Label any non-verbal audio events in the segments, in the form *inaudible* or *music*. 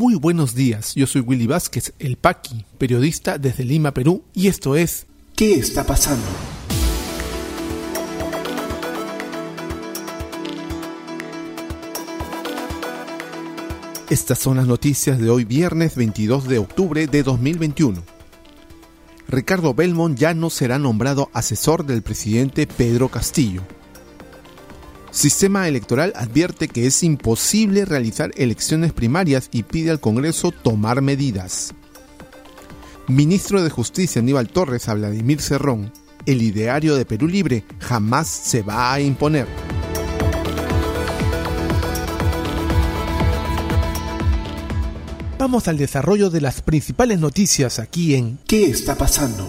Muy buenos días, yo soy Willy Vázquez, el Paqui, periodista desde Lima, Perú, y esto es ¿Qué está pasando? Estas son las noticias de hoy viernes 22 de octubre de 2021. Ricardo Belmont ya no será nombrado asesor del presidente Pedro Castillo. Sistema Electoral advierte que es imposible realizar elecciones primarias y pide al Congreso tomar medidas. Ministro de Justicia Aníbal Torres a Vladimir Cerrón, el ideario de Perú Libre jamás se va a imponer. Vamos al desarrollo de las principales noticias aquí en ¿Qué está pasando?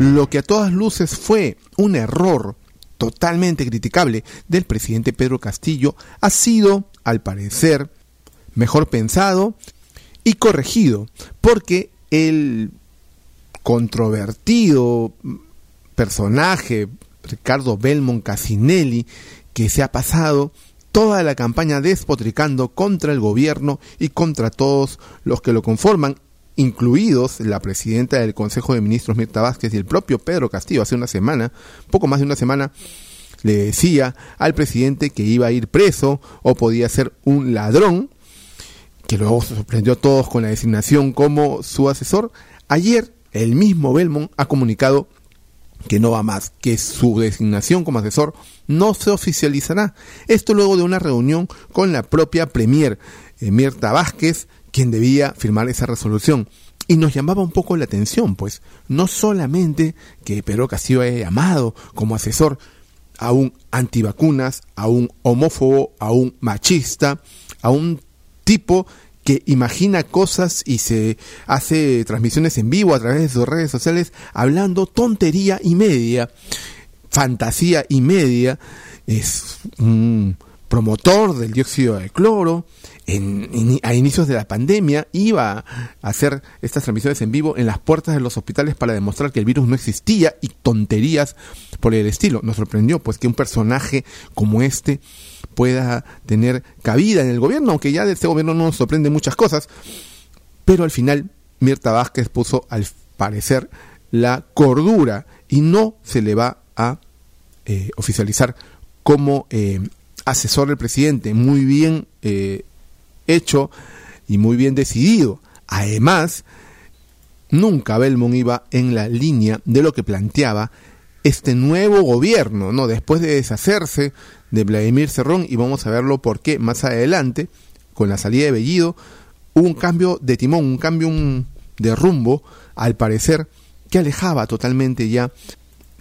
Lo que a todas luces fue un error totalmente criticable del presidente Pedro Castillo ha sido, al parecer, mejor pensado y corregido, porque el controvertido personaje Ricardo Belmont Casinelli, que se ha pasado toda la campaña despotricando contra el gobierno y contra todos los que lo conforman, incluidos la presidenta del Consejo de Ministros Mirta Vázquez y el propio Pedro Castillo hace una semana, poco más de una semana, le decía al presidente que iba a ir preso o podía ser un ladrón, que luego sorprendió a todos con la designación como su asesor. Ayer el mismo Belmont ha comunicado que no va más, que su designación como asesor no se oficializará. Esto luego de una reunión con la propia Premier, eh, Mirta Vázquez, quien debía firmar esa resolución. Y nos llamaba un poco la atención, pues no solamente que Pedro Castillo haya llamado como asesor a un antivacunas, a un homófobo, a un machista, a un tipo que imagina cosas y se hace transmisiones en vivo a través de sus redes sociales hablando tontería y media, fantasía y media, es un promotor del dióxido de cloro, a inicios de la pandemia iba a hacer estas transmisiones en vivo en las puertas de los hospitales para demostrar que el virus no existía y tonterías por el estilo. Nos sorprendió pues que un personaje como este pueda tener cabida en el gobierno, aunque ya de este gobierno no nos sorprende muchas cosas, pero al final Mirta Vázquez puso al parecer la cordura y no se le va a eh, oficializar como eh, asesor del presidente. Muy bien eh, hecho y muy bien decidido. Además, nunca Belmont iba en la línea de lo que planteaba este nuevo gobierno, ¿no? Después de deshacerse de Vladimir Cerrón, y vamos a verlo por qué más adelante, con la salida de Bellido, hubo un cambio de timón, un cambio de rumbo, al parecer, que alejaba totalmente ya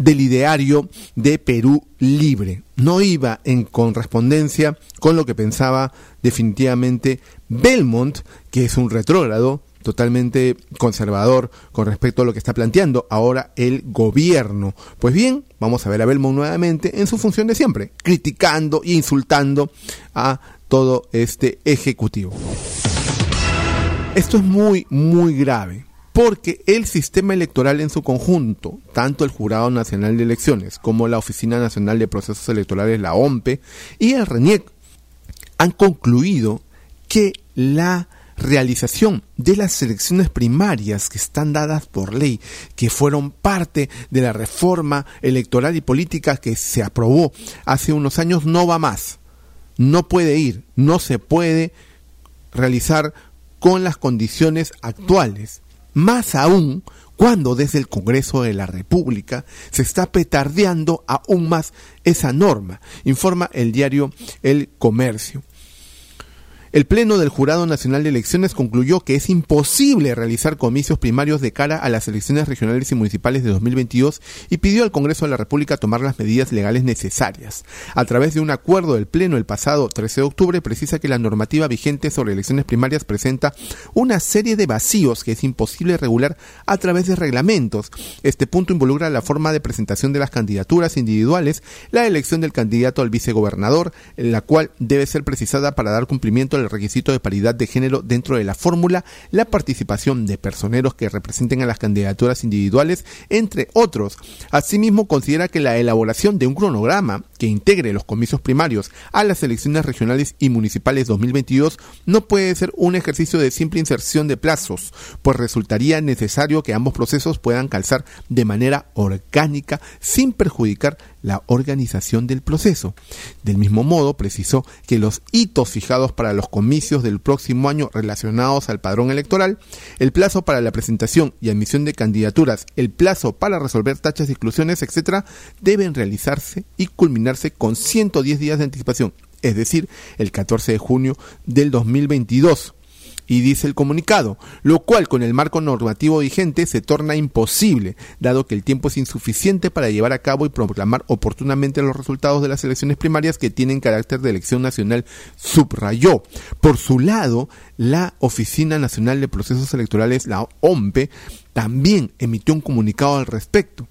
del ideario de Perú libre. No iba en correspondencia con lo que pensaba definitivamente Belmont, que es un retrógrado totalmente conservador con respecto a lo que está planteando ahora el gobierno. Pues bien, vamos a ver a Belmont nuevamente en su función de siempre, criticando e insultando a todo este ejecutivo. Esto es muy, muy grave porque el sistema electoral en su conjunto, tanto el Jurado Nacional de Elecciones como la Oficina Nacional de Procesos Electorales, la OMPE, y el RENIEC, han concluido que la realización de las elecciones primarias que están dadas por ley, que fueron parte de la reforma electoral y política que se aprobó hace unos años, no va más. No puede ir, no se puede realizar con las condiciones actuales más aún cuando desde el Congreso de la República se está petardeando aún más esa norma, informa el diario El Comercio. El Pleno del Jurado Nacional de Elecciones concluyó que es imposible realizar comicios primarios de cara a las elecciones regionales y municipales de 2022 y pidió al Congreso de la República tomar las medidas legales necesarias. A través de un acuerdo del Pleno el pasado 13 de octubre precisa que la normativa vigente sobre elecciones primarias presenta una serie de vacíos que es imposible regular a través de reglamentos. Este punto involucra la forma de presentación de las candidaturas individuales, la elección del candidato al vicegobernador, la cual debe ser precisada para dar cumplimiento a el requisito de paridad de género dentro de la fórmula, la participación de personeros que representen a las candidaturas individuales, entre otros. Asimismo, considera que la elaboración de un cronograma que integre los comicios primarios a las elecciones regionales y municipales 2022 no puede ser un ejercicio de simple inserción de plazos, pues resultaría necesario que ambos procesos puedan calzar de manera orgánica sin perjudicar la organización del proceso. Del mismo modo, precisó que los hitos fijados para los comicios del próximo año relacionados al padrón electoral, el plazo para la presentación y admisión de candidaturas, el plazo para resolver tachas exclusiones, etc., deben realizarse y culminarse con 110 días de anticipación, es decir, el 14 de junio del 2022 y dice el comunicado, lo cual con el marco normativo vigente se torna imposible, dado que el tiempo es insuficiente para llevar a cabo y proclamar oportunamente los resultados de las elecciones primarias que tienen carácter de elección nacional, subrayó. Por su lado, la Oficina Nacional de Procesos Electorales, la OMPE, también emitió un comunicado al respecto,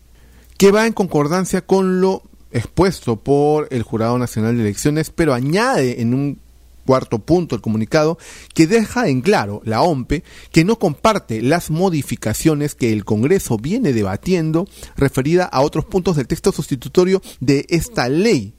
que va en concordancia con lo expuesto por el Jurado Nacional de Elecciones, pero añade en un cuarto punto el comunicado, que deja en claro la OMPE que no comparte las modificaciones que el Congreso viene debatiendo referida a otros puntos del texto sustitutorio de esta ley.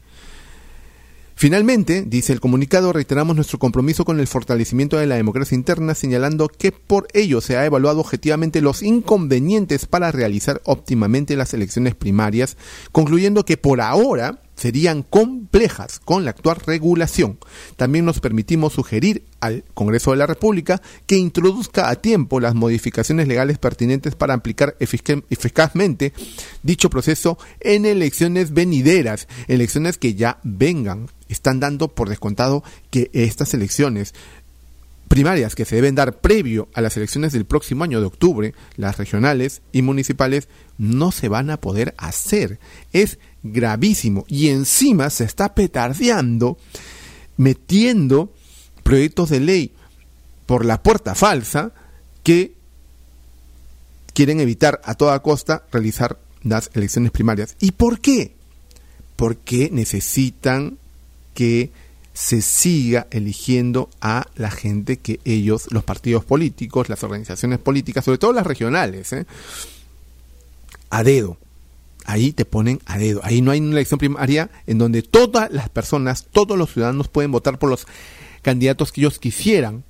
Finalmente, dice el comunicado, reiteramos nuestro compromiso con el fortalecimiento de la democracia interna, señalando que por ello se ha evaluado objetivamente los inconvenientes para realizar óptimamente las elecciones primarias, concluyendo que por ahora serían complejas con la actual regulación. También nos permitimos sugerir al Congreso de la República que introduzca a tiempo las modificaciones legales pertinentes para aplicar eficazmente dicho proceso en elecciones venideras, elecciones que ya vengan. Están dando por descontado que estas elecciones primarias que se deben dar previo a las elecciones del próximo año de octubre, las regionales y municipales, no se van a poder hacer. Es gravísimo. Y encima se está petardeando, metiendo proyectos de ley por la puerta falsa que quieren evitar a toda costa realizar las elecciones primarias. ¿Y por qué? Porque necesitan que se siga eligiendo a la gente que ellos, los partidos políticos, las organizaciones políticas, sobre todo las regionales, ¿eh? a dedo ahí te ponen a dedo. Ahí no hay una elección primaria en donde todas las personas, todos los ciudadanos pueden votar por los candidatos que ellos quisieran.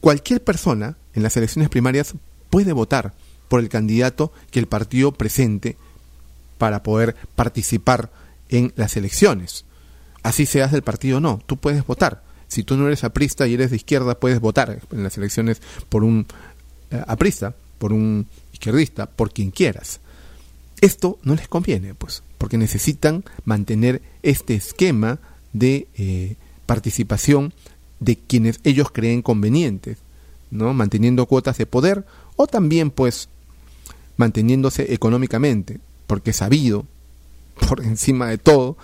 Cualquier persona en las elecciones primarias puede votar por el candidato que el partido presente para poder participar en las elecciones. Así seas del partido o no, tú puedes votar. Si tú no eres aprista y eres de izquierda, puedes votar en las elecciones por un eh, aprista, por un izquierdista, por quien quieras. Esto no les conviene, pues, porque necesitan mantener este esquema de eh, participación de quienes ellos creen convenientes, ¿no? Manteniendo cuotas de poder o también, pues, manteniéndose económicamente, porque es sabido, por encima de todo,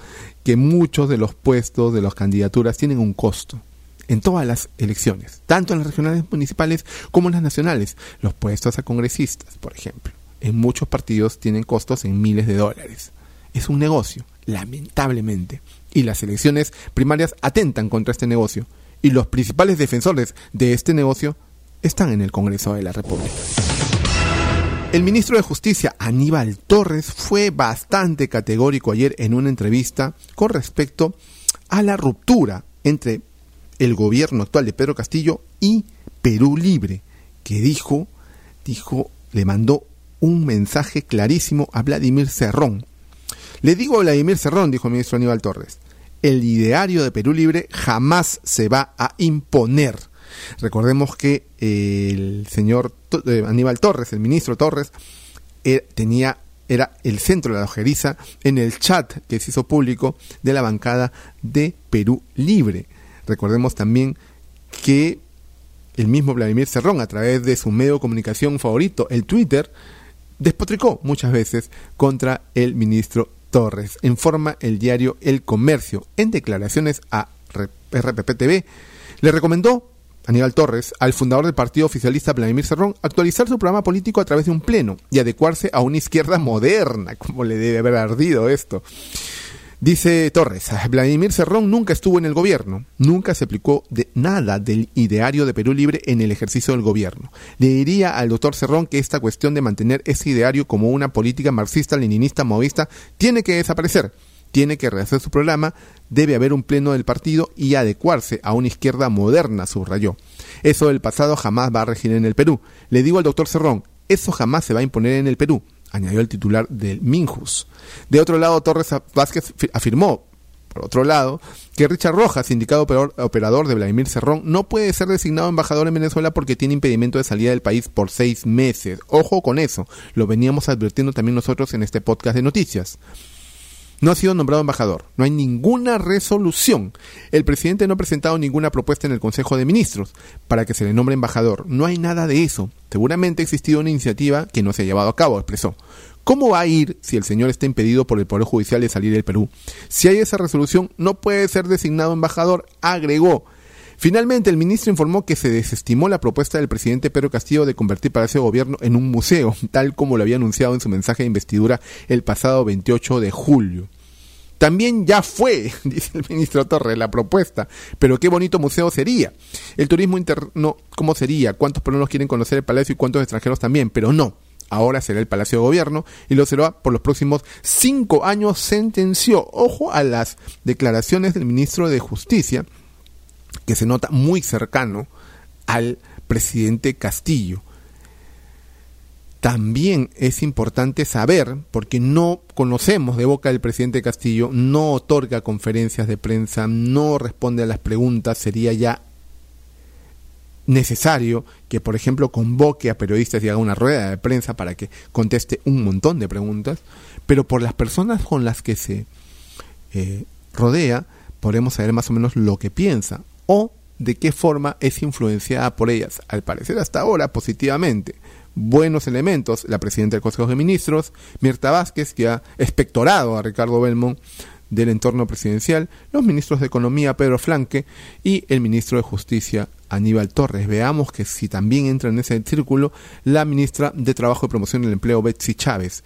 que muchos de los puestos de las candidaturas tienen un costo en todas las elecciones, tanto en las regionales municipales como en las nacionales, los puestos a congresistas, por ejemplo en muchos partidos tienen costos en miles de dólares. Es un negocio, lamentablemente. Y las elecciones primarias atentan contra este negocio. Y los principales defensores de este negocio están en el Congreso de la República. El ministro de Justicia, Aníbal Torres, fue bastante categórico ayer en una entrevista con respecto a la ruptura entre el gobierno actual de Pedro Castillo y Perú Libre, que dijo, dijo, le mandó un mensaje clarísimo a Vladimir Cerrón. Le digo a Vladimir Cerrón, dijo el ministro Aníbal Torres, el ideario de Perú Libre jamás se va a imponer. Recordemos que el señor eh, Aníbal Torres, el ministro Torres, eh, tenía era el centro de la ojeriza en el chat que se hizo público de la bancada de Perú Libre. Recordemos también que el mismo Vladimir Cerrón, a través de su medio de comunicación favorito, el Twitter, despotricó muchas veces contra el ministro Torres. En forma el diario El Comercio, en declaraciones a RPP TV, le recomendó Aníbal Torres al fundador del partido oficialista Vladimir Cerrón actualizar su programa político a través de un pleno y adecuarse a una izquierda moderna, *laughs* como le debe haber ardido esto. Dice Torres, Vladimir Cerrón nunca estuvo en el gobierno, nunca se aplicó de nada del ideario de Perú Libre en el ejercicio del gobierno. Le diría al doctor Cerrón que esta cuestión de mantener ese ideario como una política marxista, leninista, maoísta, tiene que desaparecer. Tiene que rehacer su programa, debe haber un pleno del partido y adecuarse a una izquierda moderna, subrayó. Eso del pasado jamás va a regir en el Perú. Le digo al doctor Cerrón, eso jamás se va a imponer en el Perú añadió el titular del Minjus. De otro lado, Torres Vázquez afirmó, por otro lado, que Richard Rojas, indicado operador de Vladimir Cerrón, no puede ser designado embajador en Venezuela porque tiene impedimento de salida del país por seis meses. Ojo con eso, lo veníamos advirtiendo también nosotros en este podcast de noticias no ha sido nombrado embajador. No hay ninguna resolución. El presidente no ha presentado ninguna propuesta en el Consejo de Ministros para que se le nombre embajador. No hay nada de eso. Seguramente ha existido una iniciativa que no se ha llevado a cabo, expresó. ¿Cómo va a ir si el señor está impedido por el Poder Judicial de salir del Perú? Si hay esa resolución, no puede ser designado embajador, agregó. Finalmente, el ministro informó que se desestimó la propuesta del presidente Pedro Castillo de convertir Palacio de Gobierno en un museo, *laughs* tal como lo había anunciado en su mensaje de investidura el pasado 28 de julio. También ya fue, *laughs* dice el ministro Torres, la propuesta. Pero qué bonito museo sería. El turismo interno, ¿cómo sería? ¿Cuántos peruanos quieren conocer el palacio y cuántos extranjeros también? Pero no. Ahora será el Palacio de Gobierno y lo será por los próximos cinco años, sentenció. Ojo a las declaraciones del ministro de Justicia, que se nota muy cercano al presidente Castillo. También es importante saber, porque no conocemos de boca del presidente Castillo, no otorga conferencias de prensa, no responde a las preguntas, sería ya necesario que, por ejemplo, convoque a periodistas y haga una rueda de prensa para que conteste un montón de preguntas, pero por las personas con las que se eh, rodea, podremos saber más o menos lo que piensa o de qué forma es influenciada por ellas, al parecer hasta ahora positivamente. Buenos elementos, la presidenta del Consejo de Ministros, Mirta Vázquez, que ha espectorado a Ricardo Belmont del entorno presidencial, los ministros de Economía, Pedro Flanque, y el ministro de Justicia, Aníbal Torres. Veamos que si también entra en ese círculo la ministra de Trabajo y Promoción del Empleo, Betsy Chávez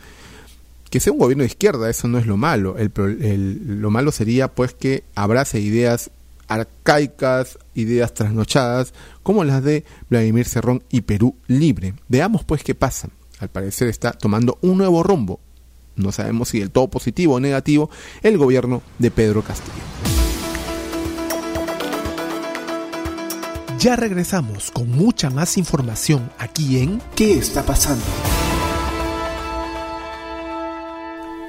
que sea un gobierno de izquierda, eso no es lo malo. lo malo sería pues que abrace ideas arcaicas, ideas trasnochadas, como las de Vladimir Cerrón y Perú Libre. Veamos pues qué pasa. Al parecer está tomando un nuevo rumbo. No sabemos si del todo positivo o negativo el gobierno de Pedro Castillo. Ya regresamos con mucha más información aquí en ¿Qué está pasando?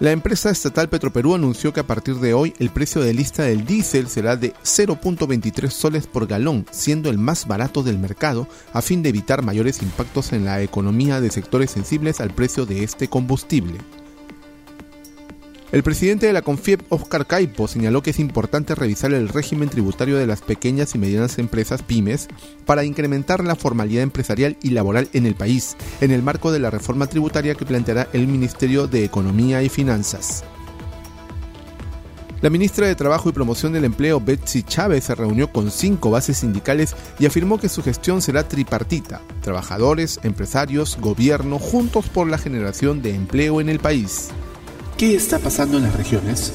La empresa estatal Petroperú anunció que a partir de hoy el precio de lista del diésel será de 0.23 soles por galón, siendo el más barato del mercado, a fin de evitar mayores impactos en la economía de sectores sensibles al precio de este combustible. El presidente de la CONFIEP, Oscar Caipo, señaló que es importante revisar el régimen tributario de las pequeñas y medianas empresas pymes para incrementar la formalidad empresarial y laboral en el país, en el marco de la reforma tributaria que planteará el Ministerio de Economía y Finanzas. La ministra de Trabajo y Promoción del Empleo, Betsy Chávez, se reunió con cinco bases sindicales y afirmó que su gestión será tripartita, trabajadores, empresarios, gobierno, juntos por la generación de empleo en el país. ¿Qué está pasando en las regiones?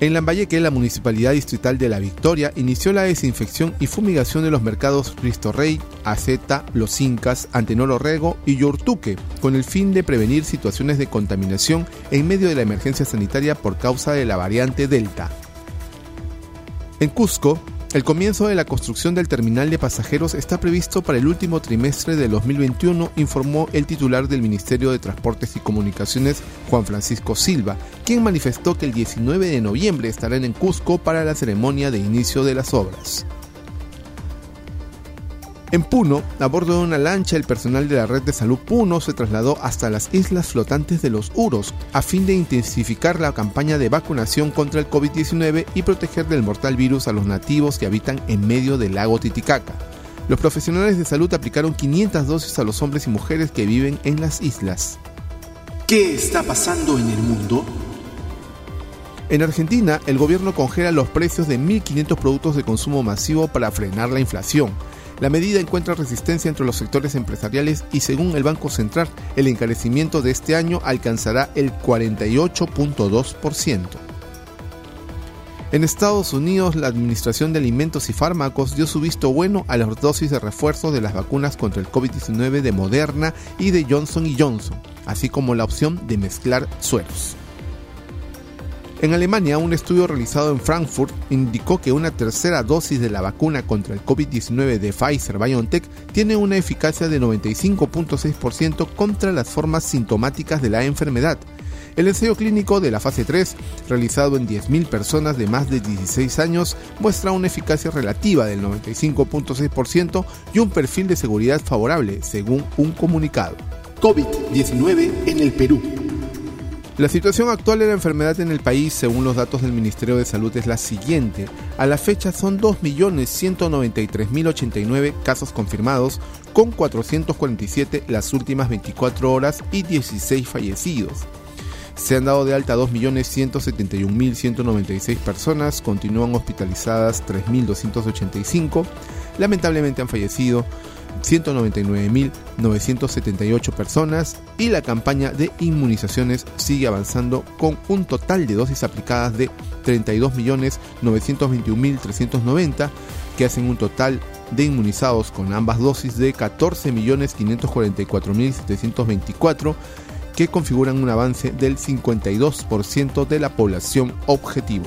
En Lambayeque, la Municipalidad Distrital de La Victoria inició la desinfección y fumigación de los mercados Cristo Rey, Aceta, Los Incas, Antenoro Rego y Yortuque, con el fin de prevenir situaciones de contaminación en medio de la emergencia sanitaria por causa de la variante Delta. En Cusco, El comienzo de la construcción del terminal de pasajeros está previsto para el último trimestre de 2021, informó el titular del Ministerio de Transportes y Comunicaciones, Juan Francisco Silva, quien manifestó que el 19 de noviembre estarán en Cusco para la ceremonia de inicio de las obras. En Puno, a bordo de una lancha, el personal de la red de salud Puno se trasladó hasta las islas flotantes de los Uros a fin de intensificar la campaña de vacunación contra el COVID-19 y proteger del mortal virus a los nativos que habitan en medio del lago Titicaca. Los profesionales de salud aplicaron 500 dosis a los hombres y mujeres que viven en las islas. ¿Qué está pasando en el mundo? En Argentina, el gobierno congela los precios de 1.500 productos de consumo masivo para frenar la inflación. La medida encuentra resistencia entre los sectores empresariales y según el Banco Central, el encarecimiento de este año alcanzará el 48.2%. En Estados Unidos, la Administración de Alimentos y Fármacos dio su visto bueno a las dosis de refuerzo de las vacunas contra el COVID-19 de Moderna y de Johnson Johnson, así como la opción de mezclar sueros. En Alemania, un estudio realizado en Frankfurt indicó que una tercera dosis de la vacuna contra el COVID-19 de Pfizer BioNTech tiene una eficacia de 95.6% contra las formas sintomáticas de la enfermedad. El ensayo clínico de la fase 3, realizado en 10.000 personas de más de 16 años, muestra una eficacia relativa del 95.6% y un perfil de seguridad favorable, según un comunicado. COVID-19 en el Perú. La situación actual de la enfermedad en el país, según los datos del Ministerio de Salud, es la siguiente. A la fecha son 2.193.089 casos confirmados, con 447 las últimas 24 horas y 16 fallecidos. Se han dado de alta 2.171.196 personas, continúan hospitalizadas 3.285, lamentablemente han fallecido 199.978 personas y la campaña de inmunizaciones sigue avanzando con un total de dosis aplicadas de 32.921.390 que hacen un total de inmunizados con ambas dosis de 14.544.724 que configuran un avance del 52% de la población objetivo.